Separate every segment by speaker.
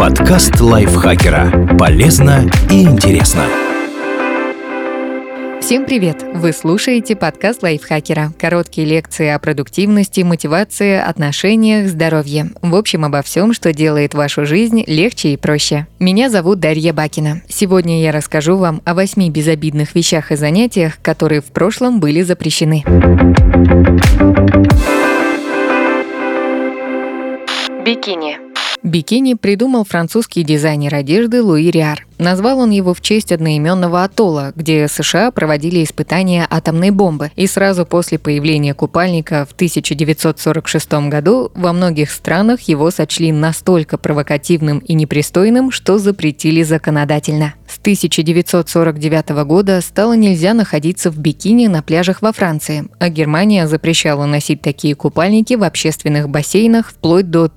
Speaker 1: Подкаст лайфхакера. Полезно и интересно.
Speaker 2: Всем привет! Вы слушаете подкаст лайфхакера. Короткие лекции о продуктивности, мотивации, отношениях, здоровье. В общем, обо всем, что делает вашу жизнь легче и проще. Меня зовут Дарья Бакина. Сегодня я расскажу вам о восьми безобидных вещах и занятиях, которые в прошлом были запрещены. Бикини. Бикини придумал французский дизайнер одежды Луи Риар. Назвал он его в честь одноименного атолла, где США проводили испытания атомной бомбы. И сразу после появления купальника в 1946 году во многих странах его сочли настолько провокативным и непристойным, что запретили законодательно. С 1949 года стало нельзя находиться в бикини на пляжах во Франции, а Германия запрещала носить такие купальники в общественных бассейнах вплоть до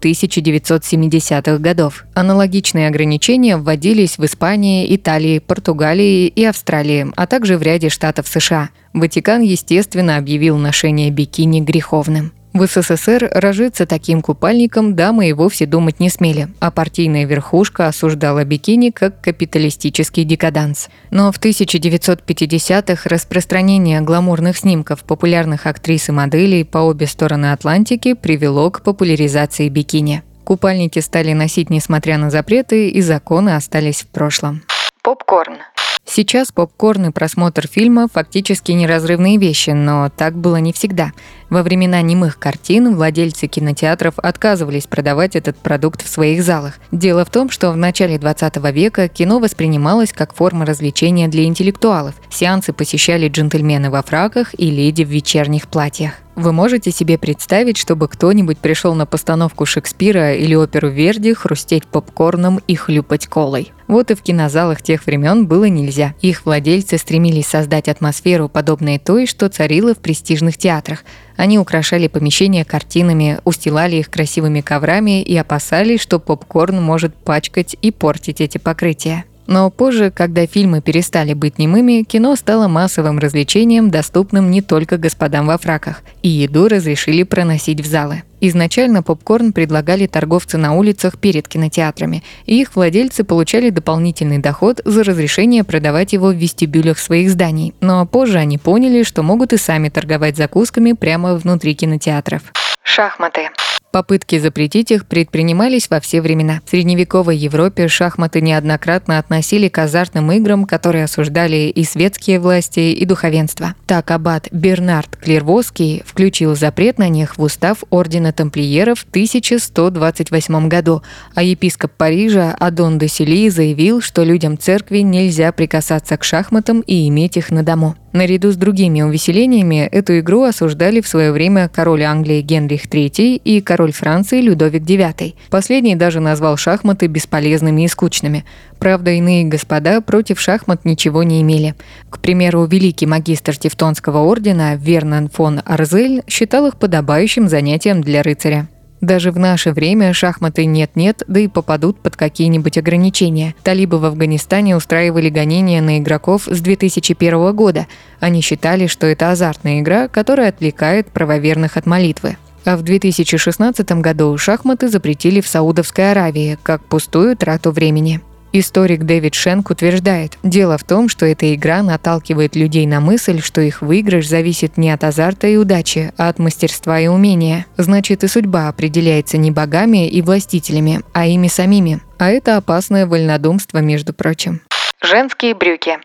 Speaker 2: 1970-х годов. Аналогичные ограничения вводились в Испании, Италии, Португалии и Австралии, а также в ряде штатов США. Ватикан, естественно, объявил ношение бикини греховным. В СССР рожиться таким купальником дамы и вовсе думать не смели, а партийная верхушка осуждала бикини как капиталистический декаданс. Но в 1950-х распространение гламурных снимков популярных актрис и моделей по обе стороны Атлантики привело к популяризации бикини. Купальники стали носить несмотря на запреты, и законы остались в прошлом. Попкорн. Сейчас попкорн и просмотр фильма фактически неразрывные вещи, но так было не всегда. Во времена немых картин владельцы кинотеатров отказывались продавать этот продукт в своих залах. Дело в том, что в начале 20 века кино воспринималось как форма развлечения для интеллектуалов. Сеансы посещали джентльмены во фраках и леди в вечерних платьях. Вы можете себе представить, чтобы кто-нибудь пришел на постановку Шекспира или оперу Верди хрустеть попкорном и хлюпать колой? Вот и в кинозалах тех времен было нельзя. Их владельцы стремились создать атмосферу, подобной той, что царила в престижных театрах. Они украшали помещения картинами, устилали их красивыми коврами и опасались, что попкорн может пачкать и портить эти покрытия. Но позже, когда фильмы перестали быть немыми, кино стало массовым развлечением, доступным не только господам во фраках, и еду разрешили проносить в залы. Изначально попкорн предлагали торговцы на улицах перед кинотеатрами, и их владельцы получали дополнительный доход за разрешение продавать его в вестибюлях своих зданий. Но позже они поняли, что могут и сами торговать закусками прямо внутри кинотеатров. Шахматы. Попытки запретить их предпринимались во все времена. В средневековой Европе шахматы неоднократно относили к азартным играм, которые осуждали и светские власти, и духовенство. Так аббат Бернард Клервоский включил запрет на них в устав Ордена тамплиеров в 1128 году, а епископ Парижа Адон де Сели заявил, что людям церкви нельзя прикасаться к шахматам и иметь их на дому. Наряду с другими увеселениями эту игру осуждали в свое время король Англии Генрих III и король Франции Людовик IX. Последний даже назвал шахматы бесполезными и скучными. Правда, иные господа против шахмат ничего не имели. К примеру, великий магистр Тевтонского ордена Вернан фон Арзель считал их подобающим занятием для рыцаря. Даже в наше время шахматы нет-нет, да и попадут под какие-нибудь ограничения. Талибы в Афганистане устраивали гонения на игроков с 2001 года. Они считали, что это азартная игра, которая отвлекает правоверных от молитвы. А в 2016 году шахматы запретили в Саудовской Аравии как пустую трату времени. Историк Дэвид Шенк утверждает, дело в том, что эта игра наталкивает людей на мысль, что их выигрыш зависит не от азарта и удачи, а от мастерства и умения. Значит, и судьба определяется не богами и властителями, а ими самими. А это опасное вольнодумство, между прочим. Женские брюки.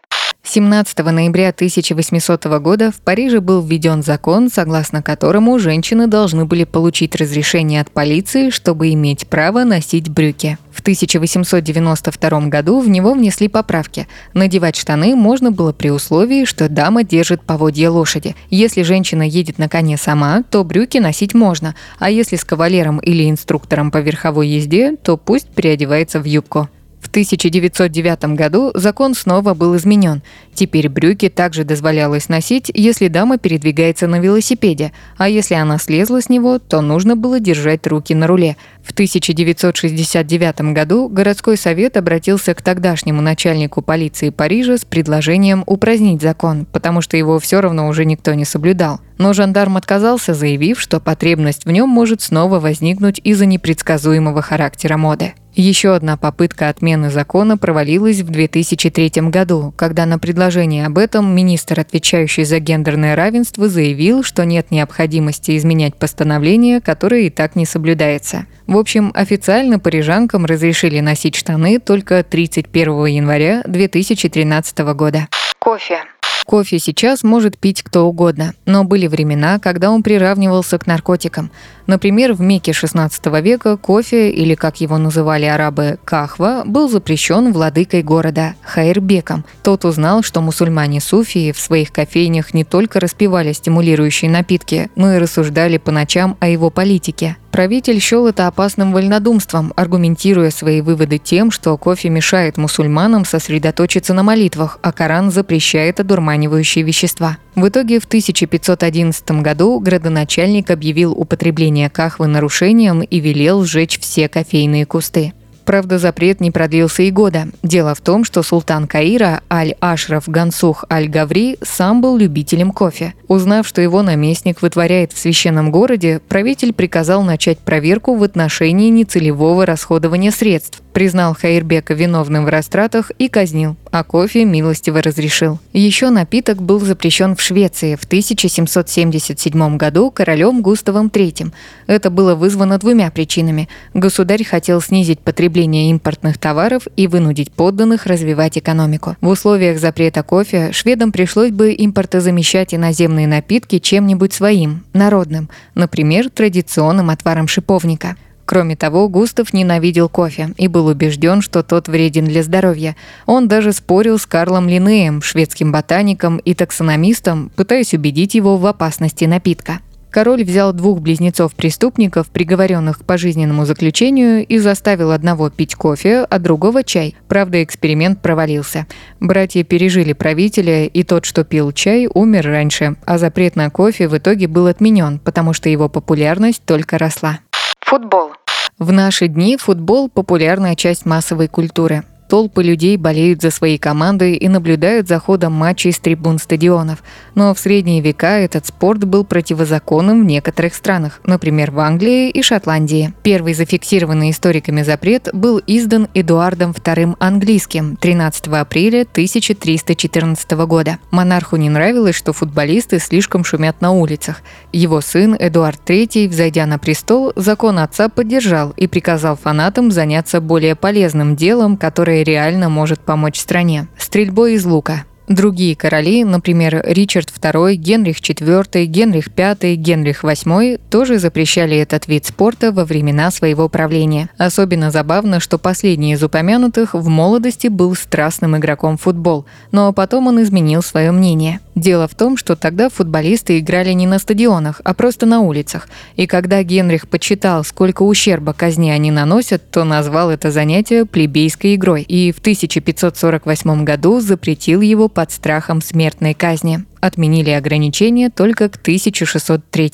Speaker 2: 17 ноября 1800 года в Париже был введен закон, согласно которому женщины должны были получить разрешение от полиции, чтобы иметь право носить брюки. В 1892 году в него внесли поправки. Надевать штаны можно было при условии, что дама держит поводья лошади. Если женщина едет на коне сама, то брюки носить можно, а если с кавалером или инструктором по верховой езде, то пусть переодевается в юбку. В 1909 году закон снова был изменен. Теперь брюки также дозволялось носить, если дама передвигается на велосипеде, а если она слезла с него, то нужно было держать руки на руле. В 1969 году городской совет обратился к тогдашнему начальнику полиции Парижа с предложением упразднить закон, потому что его все равно уже никто не соблюдал. Но жандарм отказался, заявив, что потребность в нем может снова возникнуть из-за непредсказуемого характера моды. Еще одна попытка отмены закона провалилась в 2003 году, когда на предложение об этом министр, отвечающий за гендерное равенство, заявил, что нет необходимости изменять постановление, которое и так не соблюдается. В общем, официально парижанкам разрешили носить штаны только 31 января 2013 года.
Speaker 3: Кофе.
Speaker 2: Кофе сейчас может пить кто угодно, но были времена, когда он приравнивался к наркотикам. Например, в Мекке XVI века кофе, или как его называли арабы кахва, был запрещен владыкой города Хайрбеком. Тот узнал, что мусульмане-суфии в своих кофейнях не только распивали стимулирующие напитки, но и рассуждали по ночам о его политике. Правитель счел это опасным вольнодумством, аргументируя свои выводы тем, что кофе мешает мусульманам сосредоточиться на молитвах, а Коран запрещает одурманивающие вещества. В итоге в 1511 году градоначальник объявил употребление кахвы нарушением и велел сжечь все кофейные кусты. Правда, запрет не продлился и года. Дело в том, что султан Каира Аль-Ашраф Гансух Аль-Гаври сам был любителем кофе. Узнав, что его наместник вытворяет в священном городе, правитель приказал начать проверку в отношении нецелевого расходования средств, признал Хаирбека виновным в растратах и казнил, а кофе милостиво разрешил. Еще напиток был запрещен в Швеции в 1777 году королем Густавом III. Это было вызвано двумя причинами. Государь хотел снизить потребление импортных товаров и вынудить подданных развивать экономику. В условиях запрета кофе шведам пришлось бы импортозамещать иноземные напитки чем-нибудь своим, народным, например, традиционным отваром шиповника – Кроме того, Густав ненавидел кофе и был убежден, что тот вреден для здоровья. Он даже спорил с Карлом Линнеем, шведским ботаником и таксономистом, пытаясь убедить его в опасности напитка. Король взял двух близнецов-преступников, приговоренных к пожизненному заключению, и заставил одного пить кофе, а другого чай. Правда, эксперимент провалился. Братья пережили правителя, и тот, что пил чай, умер раньше, а запрет на кофе в итоге был отменен, потому что его популярность только росла.
Speaker 3: Футбол.
Speaker 2: В наши дни футбол – популярная часть массовой культуры. Толпы людей болеют за свои команды и наблюдают за ходом матчей с трибун стадионов. Но в средние века этот спорт был противозаконным в некоторых странах, например, в Англии и Шотландии. Первый зафиксированный историками запрет был издан Эдуардом II английским 13 апреля 1314 года. Монарху не нравилось, что футболисты слишком шумят на улицах. Его сын Эдуард III, взойдя на престол, закон отца поддержал и приказал фанатам заняться более полезным делом, которое которое реально может помочь стране – стрельбой из лука. Другие короли, например, Ричард II, Генрих IV, Генрих V, Генрих VIII, тоже запрещали этот вид спорта во времена своего правления. Особенно забавно, что последний из упомянутых в молодости был страстным игроком в футбол, но потом он изменил свое мнение – Дело в том, что тогда футболисты играли не на стадионах, а просто на улицах. И когда Генрих почитал, сколько ущерба казни они наносят, то назвал это занятие плебейской игрой и в 1548 году запретил его под страхом смертной казни. Отменили ограничения только к 1603.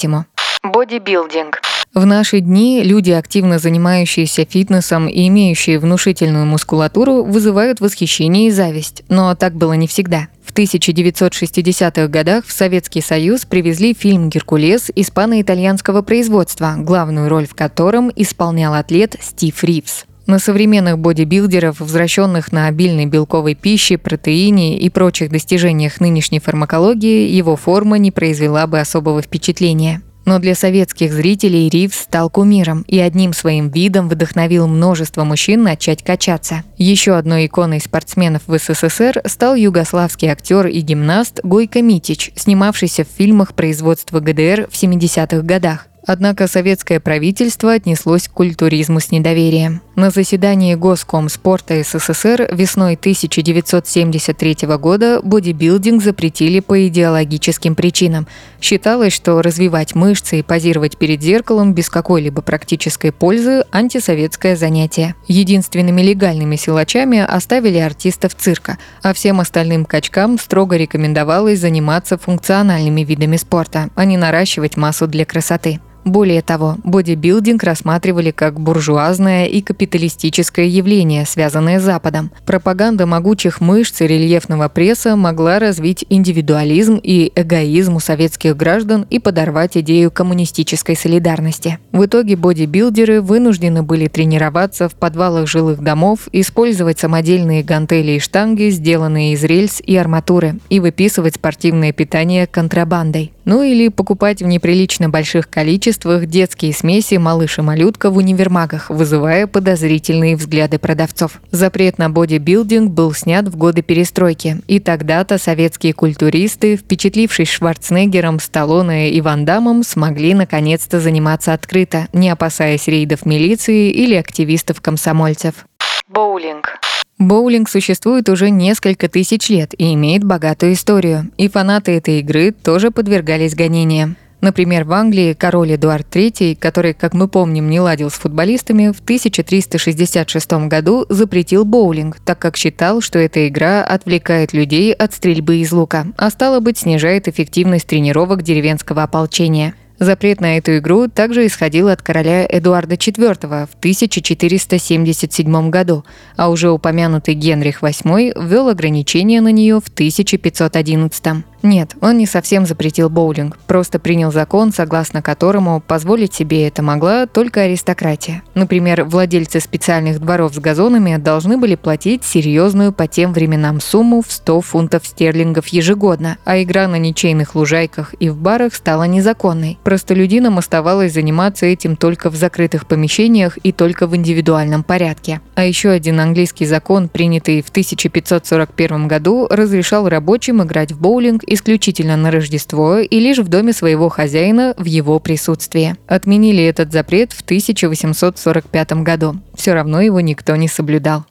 Speaker 3: Бодибилдинг.
Speaker 2: В наши дни люди, активно занимающиеся фитнесом и имеющие внушительную мускулатуру, вызывают восхищение и зависть. Но так было не всегда. В 1960-х годах в Советский Союз привезли фильм «Геркулес» испано-итальянского производства, главную роль в котором исполнял атлет Стив Ривз. На современных бодибилдеров, возвращенных на обильной белковой пище, протеине и прочих достижениях нынешней фармакологии, его форма не произвела бы особого впечатления. Но для советских зрителей Ривз стал кумиром и одним своим видом вдохновил множество мужчин начать качаться. Еще одной иконой спортсменов в СССР стал югославский актер и гимнаст Гойко Митич, снимавшийся в фильмах производства ГДР в 70-х годах. Однако советское правительство отнеслось к культуризму с недоверием. На заседании Госкомспорта СССР весной 1973 года бодибилдинг запретили по идеологическим причинам. Считалось, что развивать мышцы и позировать перед зеркалом без какой-либо практической пользы – антисоветское занятие. Единственными легальными силачами оставили артистов цирка, а всем остальным качкам строго рекомендовалось заниматься функциональными видами спорта, а не наращивать массу для красоты. Более того, бодибилдинг рассматривали как буржуазное и капиталистическое явление, связанное с Западом. Пропаганда могучих мышц и рельефного пресса могла развить индивидуализм и эгоизм у советских граждан и подорвать идею коммунистической солидарности. В итоге бодибилдеры вынуждены были тренироваться в подвалах жилых домов, использовать самодельные гантели и штанги, сделанные из рельс и арматуры, и выписывать спортивное питание контрабандой. Ну или покупать в неприлично больших количествах детские смеси малыш и малютка в универмагах, вызывая подозрительные взгляды продавцов. Запрет на бодибилдинг был снят в годы перестройки, и тогда-то советские культуристы, впечатлившись Шварценеггером, Сталлоне и Ван Дамом, смогли наконец-то заниматься открыто, не опасаясь рейдов милиции или активистов-комсомольцев.
Speaker 3: Боулинг.
Speaker 2: Боулинг существует уже несколько тысяч лет и имеет богатую историю, и фанаты этой игры тоже подвергались гонениям. Например, в Англии король Эдуард III, который, как мы помним, не ладил с футболистами, в 1366 году запретил боулинг, так как считал, что эта игра отвлекает людей от стрельбы из лука, а стало быть, снижает эффективность тренировок деревенского ополчения – Запрет на эту игру также исходил от короля Эдуарда IV в 1477 году, а уже упомянутый Генрих VIII ввел ограничения на нее в 1511. Нет, он не совсем запретил боулинг, просто принял закон, согласно которому позволить себе это могла только аристократия. Например, владельцы специальных дворов с газонами должны были платить серьезную по тем временам сумму в 100 фунтов стерлингов ежегодно, а игра на ничейных лужайках и в барах стала незаконной. Простолюдинам оставалось заниматься этим только в закрытых помещениях и только в индивидуальном порядке. А еще один английский закон, принятый в 1541 году, разрешал рабочим играть в боулинг исключительно на Рождество и лишь в доме своего хозяина в его присутствии. Отменили этот запрет в 1845 году. Все равно его никто не соблюдал.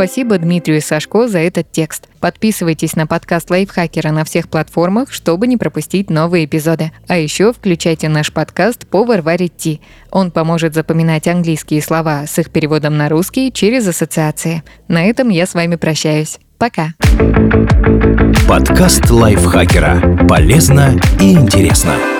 Speaker 2: Спасибо Дмитрию Сашко за этот текст. Подписывайтесь на подкаст Лайфхакера на всех платформах, чтобы не пропустить новые эпизоды. А еще включайте наш подкаст по Варваре Ти. Он поможет запоминать английские слова с их переводом на русский через ассоциации. На этом я с вами прощаюсь. Пока.
Speaker 1: Подкаст Лайфхакера. Полезно и интересно.